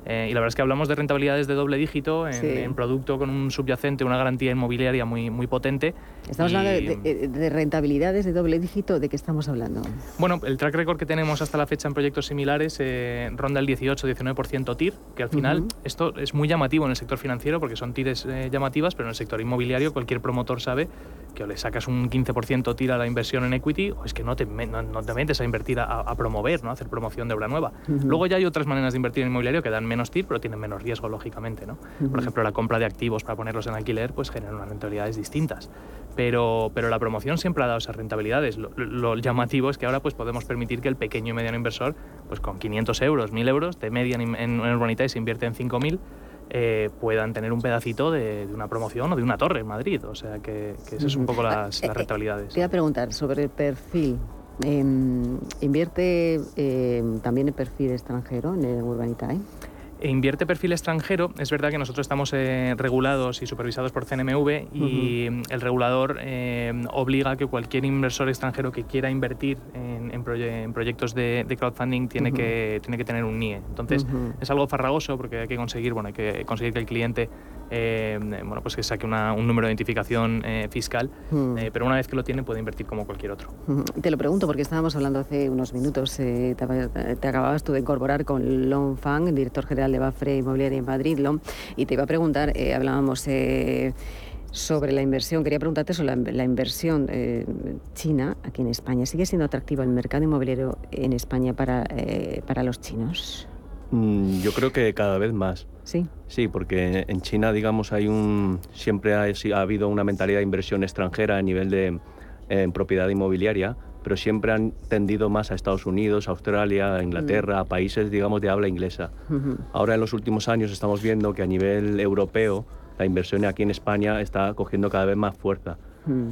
Eh, y la verdad es que hablamos de rentabilidades de doble dígito en, Sí. en producto con un subyacente, una garantía inmobiliaria muy, muy potente. Estamos Y- hablando de, de- de rentabilidades de doble dígito, ¿de qué estamos hablando? bueno, el track record que tenemos hasta la fecha en proyectos similares eh, ronda el 18-19% TIR, que al final Ujú. esto es muy llamativo en el sector financiero porque son TIRs eh, llamativas, pero en el sector inmobiliario cualquier promotor sabe que o le sacas un 15% TIR a la inversión en equity o es que no te, no, no te metes a invertir a, a promover, ¿no? a hacer promoción de obra nueva. Ujú. Luego ya hay otras maneras de invertir en inmobiliario que dan menos TIR, pero tienen menos riesgo, lógicamente. ¿no? Por ejemplo, la compra de activos para ponerlos en alquiler pues generan unas rentabilidades distintas. Pero, pero la promoción siempre ha dado esas rentabilidades. Lo, lo llamativo es que ahora pues, podemos permitir que el pequeño y mediano inversor, pues con 500 euros, 1000 euros, de media en, en, en Urbanitae se invierte en 5000, eh, puedan tener un pedacito de, de una promoción o de una torre en Madrid. O sea que, que esas son un poco las, Eh, las rentabilidades. Te iba a preguntar sobre el perfil. Em, ¿Invierte em, también el perfil extranjero en Urbanitae? E invierte perfil extranjero. Es verdad que nosotros estamos eh, regulados y supervisados por CNMV y el regulador eh, obliga a que cualquier inversor extranjero que quiera invertir en, en proye- en proyectos de, de crowdfunding tiene, Ujú. que, tiene que tener un NIE. Entonces Ujú. es algo farragoso porque hay que conseguir, bueno, hay que conseguir que el cliente eh, bueno, pues que saque una- un número de identificación eh, fiscal, Mm. eh, pero una vez que lo tiene puede invertir como cualquier otro. Te lo pregunto porque estábamos hablando hace unos minutos, eh, te, te acababas tú de incorporar con Lon Fang, director general de Bafre Inmobiliaria en Madrid, Lon, y te iba a preguntar, eh, hablábamos, eh, sobre la inversión. Quería preguntarte sobre la, la inversión eh, china aquí en España. ¿Sigue siendo atractivo el mercado inmobiliario en España para, eh, para los chinos? Mm, Yo creo que cada vez más. Sí. Sí, porque en China, digamos, hay un siempre ha, ha habido una mentalidad de inversión extranjera a nivel de propiedad inmobiliaria, pero siempre han tendido más a Estados Unidos, a Australia, a Inglaterra, a países, digamos, de habla inglesa. Ahora en los últimos años estamos viendo que a nivel europeo la inversión aquí en España está cogiendo cada vez más fuerza.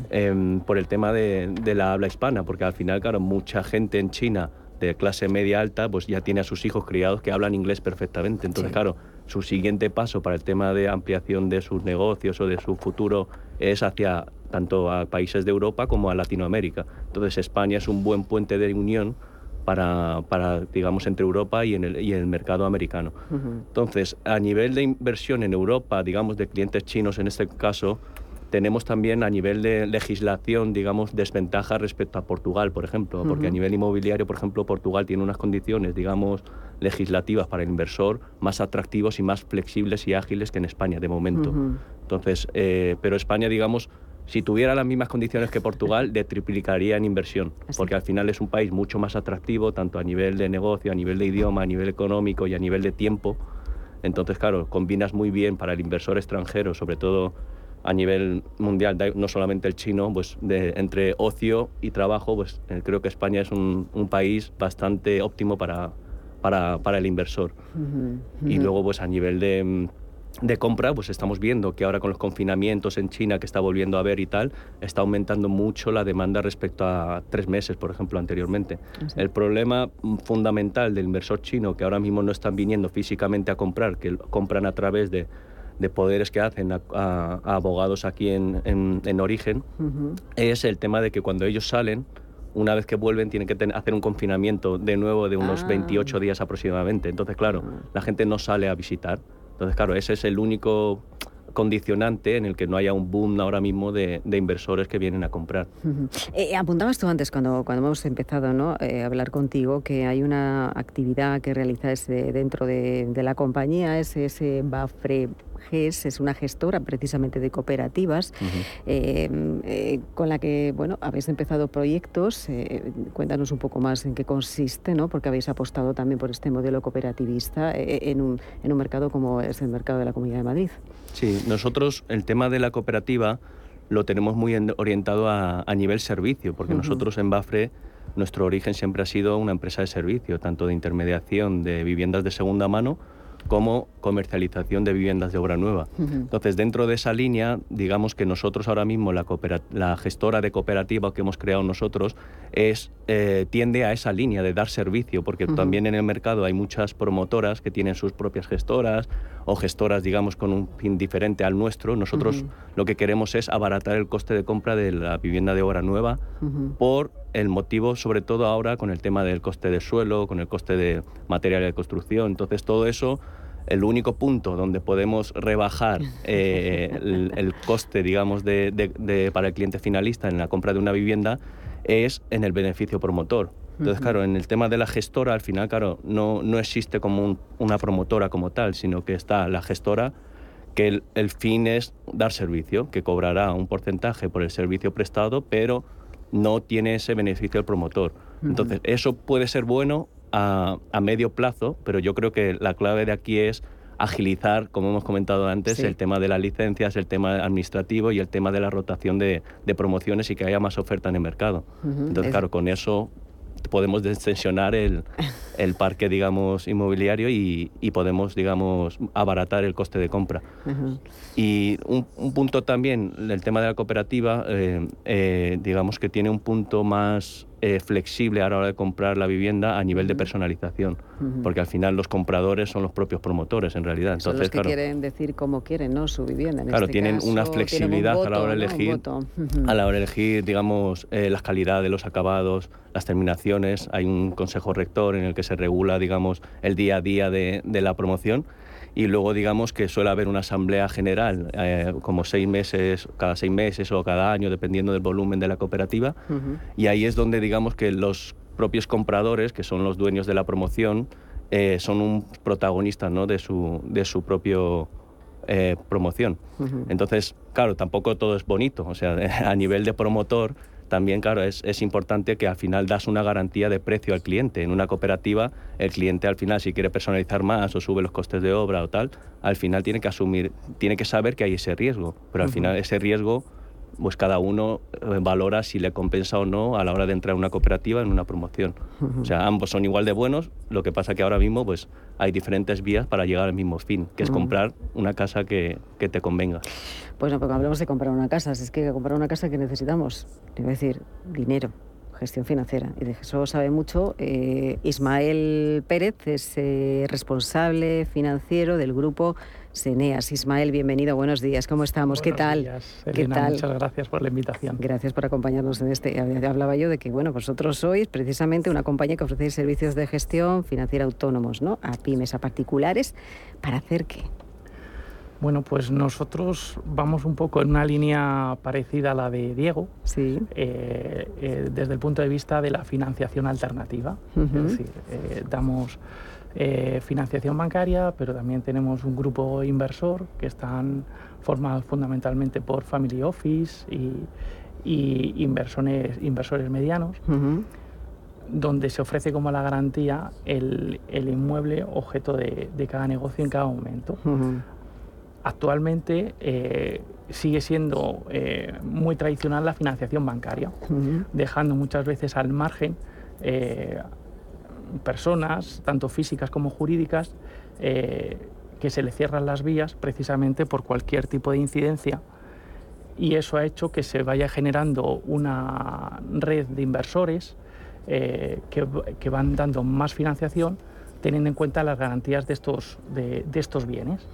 em, por el tema de, de la habla hispana, porque al final, claro, mucha gente en China de clase media alta, pues ya tiene a sus hijos criados que hablan inglés perfectamente. Entonces, claro, su siguiente paso para el tema de ampliación de sus negocios o de su futuro es hacia tanto a países de Europa como a Latinoamérica. Entonces, España es un buen puente de unión para, para digamos, entre Europa y en el, y el mercado americano. Entonces, a nivel de inversión en Europa, digamos, de clientes chinos en este caso, tenemos también a nivel de legislación, digamos, desventajas respecto a Portugal, por ejemplo, porque a nivel inmobiliario, por ejemplo, Portugal tiene unas condiciones, digamos, legislativas para el inversor más atractivos y más flexibles y ágiles que en España de momento. Entonces, eh, pero España, digamos, si tuviera las mismas condiciones que Portugal, *laughs* le triplicaría en inversión, porque al final es un país mucho más atractivo, tanto a nivel de negocio, a nivel de idioma, a nivel económico y a nivel de tiempo. Entonces, claro, combinas muy bien para el inversor extranjero, sobre todo a nivel mundial, no solamente el chino, pues de- entre ocio y trabajo, pues eh, creo que España es un, un país bastante óptimo para, para, para el inversor. Y luego, pues a nivel de, mm, de compra, pues estamos viendo que ahora con los confinamientos en China que está volviendo a ver y tal, está aumentando mucho la demanda respecto a tres meses, por ejemplo, anteriormente. El problema fundamental del inversor chino, que ahora mismo no están viniendo físicamente a comprar, que compran a través de, de poderes que hacen a, a- a abogados aquí en, en- en origen, es el tema de que cuando ellos salen, una vez que vuelven, tienen que ten- hacer un confinamiento de nuevo de unos Ah. 28 días aproximadamente. Entonces, claro, la gente no sale a visitar. Entonces, claro, ese es el único condicionante en el que no haya un boom ahora mismo de, de inversores que vienen a comprar. Ujú. Eh, apuntabas tú antes, cuando, cuando hemos empezado ¿no? eh, a hablar contigo, que hay una actividad que realizáis eh, dentro de, de la compañía, es ese Bafre GES, es una gestora precisamente de cooperativas, eh, eh, con la que bueno, habéis empezado proyectos. eh, cuéntanos un poco más en qué consiste, ¿no? porque habéis apostado también por este modelo cooperativista eh, en, un, en un mercado como es el mercado de la Comunidad de Madrid. Sí, nosotros el tema de la cooperativa lo tenemos muy en- orientado a, a nivel servicio, porque nosotros en Bafre nuestro origen siempre ha sido una empresa de servicio, tanto de intermediación de viviendas de segunda mano como comercialización de viviendas de obra nueva. Entonces, dentro de esa línea, digamos que nosotros ahora mismo, la, gestora de cooperativa que hemos creado nosotros, es, eh, tiende a esa línea de dar servicio, porque también en el mercado hay muchas promotoras que tienen sus propias gestoras o gestoras, digamos, con un fin diferente al nuestro. Nosotros lo que queremos es abaratar el coste de compra de la vivienda de obra nueva por el motivo, sobre todo ahora, con el tema del coste del suelo, con el coste de material de construcción. Entonces, todo eso, el único punto donde podemos rebajar eh, *laughs* el, el coste, digamos, de, de- de- para el cliente finalista en la compra de una vivienda es en el beneficio promotor. Entonces, claro, en el tema de la gestora, al final, claro, no, no existe como un- una promotora como tal, sino que está la gestora que el, el fin es dar servicio, que cobrará un porcentaje por el servicio prestado, pero no tiene ese beneficio el promotor. Entonces, eso puede ser bueno a, a medio plazo, pero yo creo que la clave de aquí es agilizar, como hemos comentado antes, Sí. el tema de las licencias, el tema administrativo y el tema de la rotación de, de promociones y que haya más oferta en el mercado. Entonces, Es- claro, con eso podemos extensionar el, el parque, digamos, inmobiliario y, y podemos, digamos, abaratar el coste de compra. Y un, un punto también, el tema de la cooperativa, eh, eh, digamos que tiene un punto más eh, flexible a la hora de comprar la vivienda a nivel de personalización, porque al final los compradores son los propios promotores en realidad. Son Entonces, los que claro, quieren decir cómo quieren ¿no? su vivienda. En Claro, este tienen caso, una tienen un flexibilidad a la hora de ¿no? Elegir. Ujú. a la hora de elegir, digamos, eh, las calidades de los acabados, las terminaciones. Hay un consejo rector en el que se regula, digamos, el día a día de, de la promoción. Y luego, digamos, que suele haber una asamblea general, eh, como seis meses, cada seis meses o cada año, dependiendo del volumen de la cooperativa. Y ahí es donde, digamos, que los propios compradores, que son los dueños de la promoción, eh, son un protagonista ¿no? de, su, de su propio eh, promoción. Entonces, claro, tampoco todo es bonito. O sea, *laughs* a nivel de promotor, también, claro, es, es, importante que al final das una garantía de precio al cliente. En una cooperativa, el cliente al final, si quiere personalizar más o sube los costes de obra o tal, al final tiene que asumir, tiene que saber que hay ese riesgo. Pero al final ese riesgo, pues cada uno eh, valora si le compensa o no a la hora de entrar en una cooperativa, en una promoción. O sea, ambos son igual de buenos, lo que pasa que ahora mismo pues hay diferentes vías para llegar al mismo fin, que es comprar una casa que, que te convenga. Pues no, porque hablamos de comprar una casa. Si es que comprar una casa que necesitamos, a decir, dinero, gestión financiera. Y de eso sabe mucho eh, Ismael Pérez, es eh, responsable financiero del grupo Seneas. Ismael, bienvenido, buenos días. ¿Cómo estamos? ¿Qué Buenos tal? días, ¿Qué tal? Muchas gracias por la invitación. Gracias por acompañarnos en este. Hablaba yo de que, bueno, vosotros sois precisamente una compañía que ofrecéis servicios de gestión financiera autónomos, ¿no? A pymes, a particulares, ¿para hacer qué? Bueno, pues nosotros vamos un poco en una línea parecida a la de Diego, sí. eh, eh, desde el punto de vista de la financiación alternativa. Es decir, eh, damos financiación bancaria, pero también tenemos un grupo inversor que están formados fundamentalmente por family office y, y inversores, inversores medianos. Donde se ofrece como la garantía el, el inmueble objeto de, de cada negocio en cada momento. Actualmente eh, sigue siendo eh, muy tradicional la financiación bancaria, dejando muchas veces al margen eh, personas, tanto físicas como jurídicas, que se le cierran las vías precisamente por cualquier tipo de incidencia. Y eso ha hecho que se vaya generando una red de inversores que, que van dando más financiación teniendo en cuenta las garantías de estos, de, de estos bienes.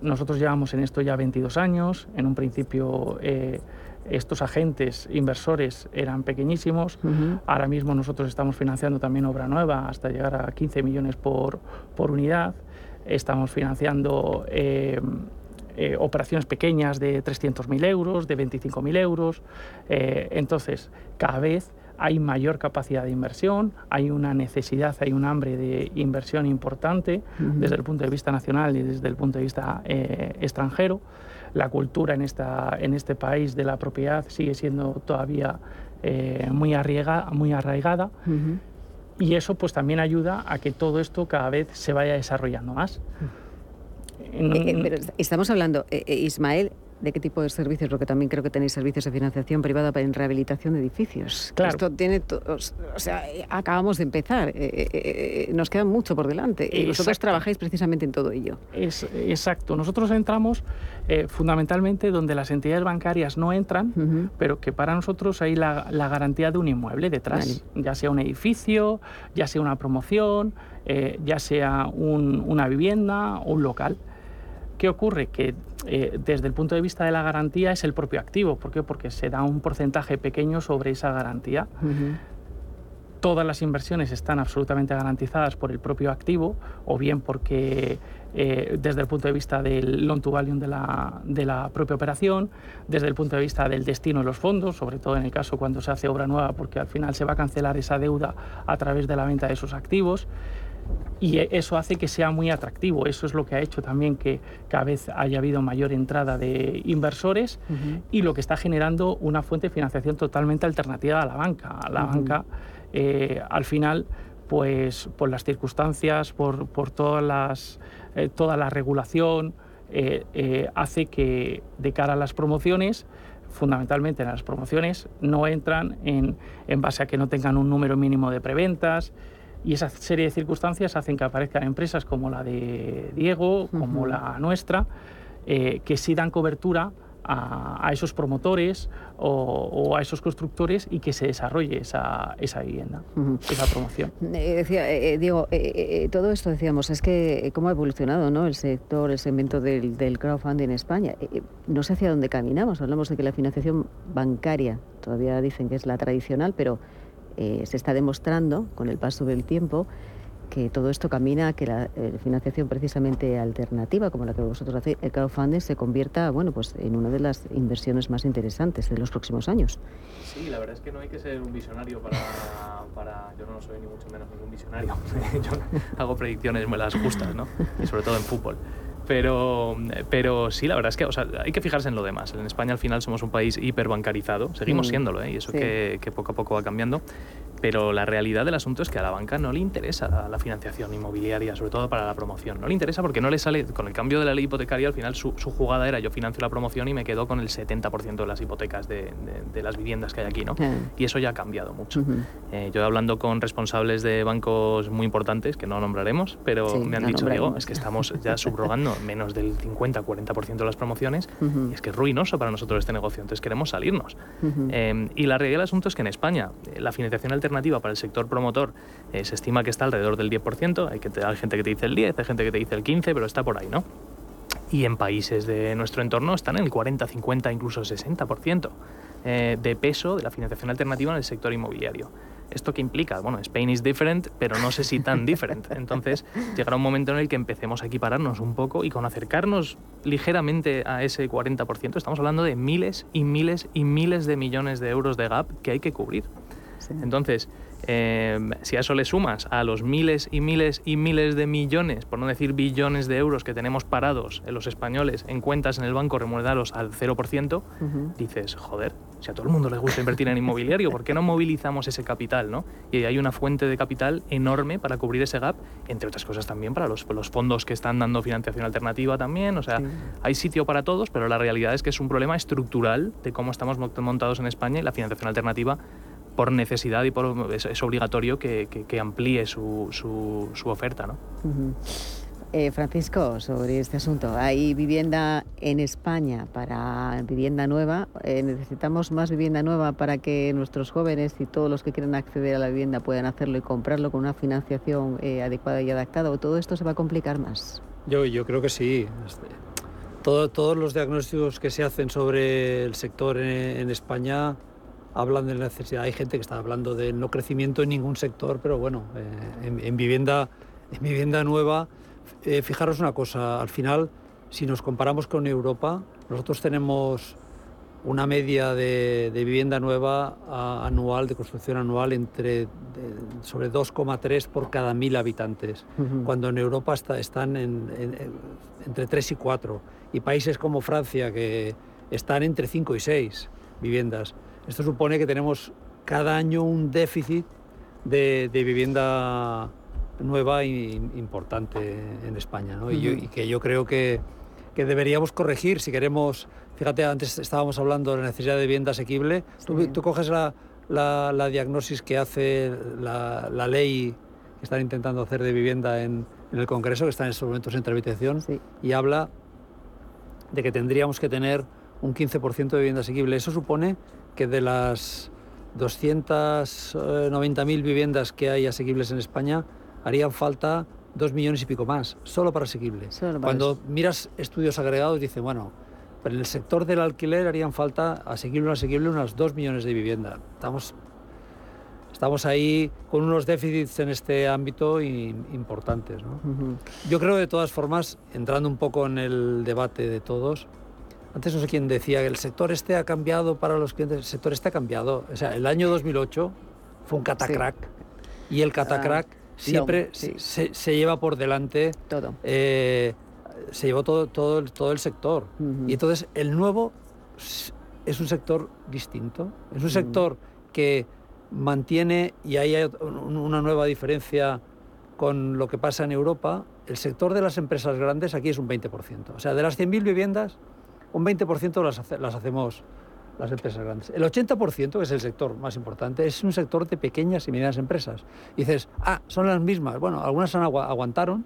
Nosotros llevamos en esto ya 22 años. En un principio eh, estos agentes inversores eran pequeñísimos. Ahora mismo nosotros estamos financiando también obra nueva hasta llegar a 15 millones por, por unidad. Estamos financiando eh, eh, operaciones pequeñas de 300.000 euros, de 25.000 euros. Entonces, cada vez hay mayor capacidad de inversión, hay una necesidad, hay un hambre de inversión importante desde el punto de vista nacional y desde el punto de vista eh, extranjero. La cultura en, esta, en este país de la propiedad sigue siendo todavía eh, muy, arriesga- muy arraigada y eso pues también ayuda a que todo esto cada vez se vaya desarrollando más. Eh, pero estamos hablando, Ismael, ¿de qué tipo de servicios? Porque también creo que tenéis servicios de financiación privada para en rehabilitación de edificios. Claro. Esto tiene, o sea, eh, acabamos de empezar, eh, eh, eh, nos queda mucho por delante. Y vosotros Exacto. trabajáis precisamente en todo ello. Es, exacto. Nosotros entramos eh, fundamentalmente donde las entidades bancarias no entran, pero que para nosotros hay la, la garantía de un inmueble detrás, ya sea un edificio, ya sea una promoción, eh, ya sea un- una vivienda o un local. ¿Qué ocurre? Que eh, desde el punto de vista de la garantía es el propio activo. ¿Por qué? Porque se da un porcentaje pequeño sobre esa garantía. Todas las inversiones están absolutamente garantizadas por el propio activo o bien porque eh, desde el punto de vista del loan to value de la, de la propia operación, desde el punto de vista del destino de los fondos, sobre todo en el caso cuando se hace obra nueva porque al final se va a cancelar esa deuda a través de la venta de esos activos y e- eso hace que sea muy atractivo. Eso es lo que ha hecho también que cada vez haya habido mayor entrada de inversores y lo que está generando una fuente de financiación totalmente alternativa a la banca. La banca, eh, al final, pues por las circunstancias, por, por todas las, eh, toda la regulación, eh, hace que de cara a las promociones, fundamentalmente en las promociones, no entran en, en base a que no tengan un número mínimo de preventas. Y esa serie de circunstancias hacen que aparezcan empresas como la de Diego, como la nuestra, eh, que sí dan cobertura a, a esos promotores o, o a esos constructores y que se desarrolle esa, esa vivienda, esa promoción. Eh, decía, eh, Diego, todo esto decíamos, es que cómo ha evolucionado ¿no? el sector, el segmento del, del crowdfunding en España. No sé hacia dónde caminamos. Hablamos de que la financiación bancaria, todavía dicen que es la tradicional, pero eh, se está demostrando con el paso del tiempo que todo esto camina a que la eh, financiación precisamente alternativa, como la que vosotros hacéis, el crowdfunding, se convierta bueno, pues, en una de las inversiones más interesantes de los próximos años. Sí, la verdad es que no hay que ser un visionario para... para yo no soy ni mucho menos ningún visionario. *laughs* yo hago predicciones me las justas, ¿no? Y sobre todo en fútbol. Pero, pero sí, la verdad es que o sea, hay que fijarse en lo demás. En España al final somos un país hiperbancarizado, seguimos Mm. siéndolo, ¿eh? y eso Sí. que, que poco a poco va cambiando. Pero la realidad del asunto es que a la banca no le interesa la, financiación inmobiliaria, sobre todo para la promoción. No le interesa porque no le sale, con el cambio de la ley hipotecaria, al final su, su jugada era yo financio la promoción y me quedo con el 70% de las hipotecas de, de- de las viviendas que hay aquí, ¿no? Y eso ya ha cambiado mucho. Eh, yo hablando con responsables de bancos muy importantes, que no nombraremos, pero Sí, me han no dicho, Diego, es que estamos ya subrogando menos del 50-40% de las promociones Ujú. y es que es ruinoso para nosotros este negocio, entonces queremos salirnos. Ujú. Eh, y la realidad del asunto es que en España eh, la financiación alternativa para el sector promotor eh, se estima que está alrededor del 10%, hay, que hay gente que te dice el 10, hay gente que te dice el 15, pero está por ahí, ¿no? Y en países de nuestro entorno están en el 40, 50, incluso 60% eh, de peso de la financiación alternativa en el sector inmobiliario. ¿Esto qué implica? Bueno, Spain is different, pero no sé si tan different. *laughs* Entonces, llegará un momento en el que empecemos a equipararnos un poco y con acercarnos ligeramente a ese 40%, estamos hablando de miles y miles y miles de millones de euros de gap que hay que cubrir. Entonces, eh, si a eso le sumas a los miles y miles y miles de millones, por no decir billones de euros que tenemos parados en los españoles en cuentas en el banco remunerados al 0%, dices, joder, si a todo el mundo le gusta invertir en inmobiliario, ¿por qué no movilizamos ese capital? ¿no? Y hay una fuente de capital enorme para cubrir ese gap, entre otras cosas también para los, los fondos que están dando financiación alternativa también. O sea, hay sitio para todos, pero la realidad es que es un problema estructural de cómo estamos mo- montados en España y la financiación alternativa por necesidad y por es, es obligatorio que, que- que amplíe su, su- su oferta. ¿no? Eh, Francisco, sobre este asunto, hay vivienda en España para vivienda nueva. Eh, necesitamos más vivienda nueva para que nuestros jóvenes y todos los que quieran acceder a la vivienda puedan hacerlo y comprarlo con una financiación eh, adecuada y adaptada. ¿O todo esto se va a complicar más? Yo, yo creo que sí. Este, todo- todos los diagnósticos que se hacen sobre el sector en, en España hablan de necesidad. Hay gente que está hablando del no crecimiento en ningún sector, pero bueno, eh, en, en vivienda, en vivienda nueva, eh, fijaros una cosa, al final, si nos comparamos con Europa, nosotros tenemos una media de, de vivienda nueva a- anual, de construcción anual, entre de- sobre 2,3 por cada mil habitantes, cuando en Europa está- están en- en- en- entre 3 y 4, y países como Francia que están entre 5 y 6 viviendas. Esto supone que tenemos cada año un déficit de, de vivienda nueva e importante en España, ¿no? y, yo- Ujú. y que yo creo que, que deberíamos corregir si queremos. Fíjate, antes estábamos hablando de la necesidad de vivienda asequible. Tú, tú coges la, la, la diagnosis que hace la, la ley que están intentando hacer de vivienda en, en el Congreso, que está en estos momentos en tramitación, y habla de que tendríamos que tener un 15% de vivienda asequible. Eso supone que de las 290.000 viviendas que hay asequibles en España, harían falta dos millones y pico más, solo para asequibles. Solo para Cuando miras estudios agregados, dice, bueno, pero en el sector del alquiler harían falta, asequible o asequible, unas dos millones de vivienda. Estamos, estamos ahí con unos déficits en este ámbito importantes. ¿no? Yo creo de todas formas, entrando un poco en el debate de todos, antes no sé quién decía que el sector este ha cambiado para los clientes, el sector este ha cambiado. O sea, el año 2008 fue un catacrack y el catacrack Ah, siempre no, sí. se, se lleva por delante todo. eh, se llevó todo, todo, el- todo el sector. Y entonces el nuevo es un sector distinto, es un sector que mantiene, y ahí hay una nueva diferencia con lo que pasa en Europa, el sector de las empresas grandes aquí es un 20%. O sea, de las 100.000 viviendas, un 20% las, hace- las hacemos las empresas grandes. El 80%, que es el sector más importante, es un sector de pequeñas y medianas empresas. Y dices, ah, son las mismas. Bueno, algunas han agua- aguantaron,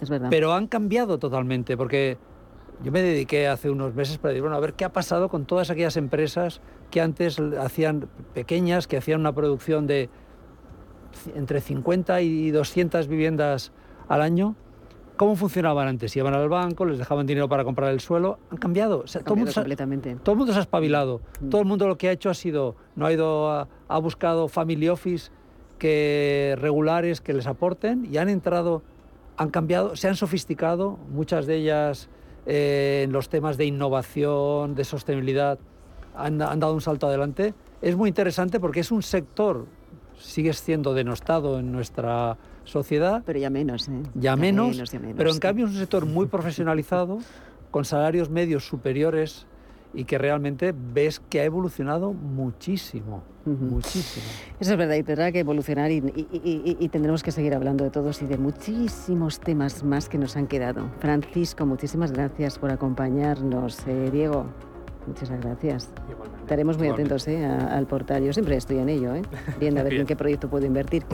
Es verdad. pero han cambiado totalmente, porque yo me dediqué hace unos meses para decir, bueno, a ver qué ha pasado con todas aquellas empresas que antes hacían pequeñas, que hacían una producción de entre 50 y 200 viviendas al año. ¿Cómo funcionaban antes? Iban al banco, les dejaban dinero para comprar el suelo. Han cambiado. O sea, todo, el mundo ha- todo el mundo se ha espabilado. Todo el mundo lo que ha hecho ha sido, no ha ido a, ha buscado family office que regulares que les aporten y han entrado, han cambiado, se han sofisticado, muchas de ellas eh, en los temas de innovación, de sostenibilidad, han, han dado un salto adelante. Es muy interesante porque es un sector, sigue siendo denostado en nuestra sociedad. Pero ya menos, ¿eh? Ya, Ya menos, menos, ya menos, pero en sí. cambio es un sector muy profesionalizado, *laughs* con salarios medios superiores y que realmente ves que ha evolucionado muchísimo, muchísimo. Eso es verdad, y tendrá que evolucionar y, y- y- y tendremos que seguir hablando de todos y de muchísimos temas más que nos han quedado. Francisco, muchísimas gracias por acompañarnos. Eh, Diego, muchas gracias. Estaremos muy Igualmente. atentos eh, a- al portal. Yo siempre estoy en ello, ¿eh? viendo a ver *laughs* en qué proyecto puedo invertir.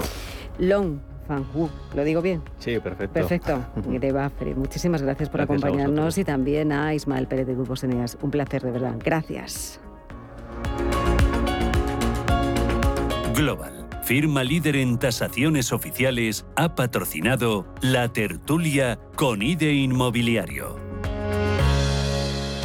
Long Fan Hu, ¿lo digo bien? Sí, perfecto. Perfecto. *laughs* De Bafre. Muchísimas gracias por Gracias acompañarnos y también a Ismael Pérez de Grupo Eneas. Un placer, de verdad. Gracias. Global, firma líder en tasaciones oficiales, ha patrocinado La Tertulia con IDE Inmobiliario.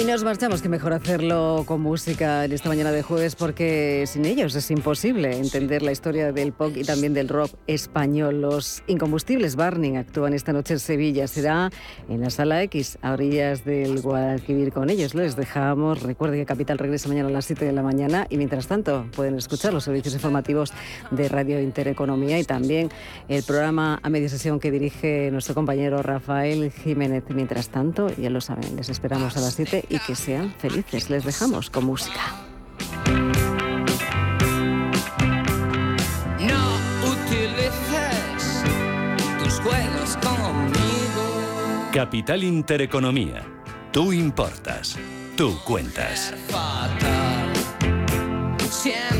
Y nos marchamos, que mejor hacerlo con música en esta mañana de jueves porque sin ellos es imposible entender la historia del pop y también del rock español. Los incombustibles Barning actúan esta noche en Sevilla. Será en la Sala X, a orillas del Guadalquivir. Con ellos les dejamos. Recuerde que Capital regresa mañana a las 7 de la mañana y mientras tanto pueden escuchar los servicios informativos de Radio Intereconomía y también el programa a media sesión que dirige nuestro compañero Rafael Jiménez. Mientras tanto, ya lo saben, les esperamos a las 7 y que sean felices. Les dejamos con música. No utilices tus juegos conmigo. Capital Intereconomía. Tú importas. Tú cuentas. Fatal. Siempre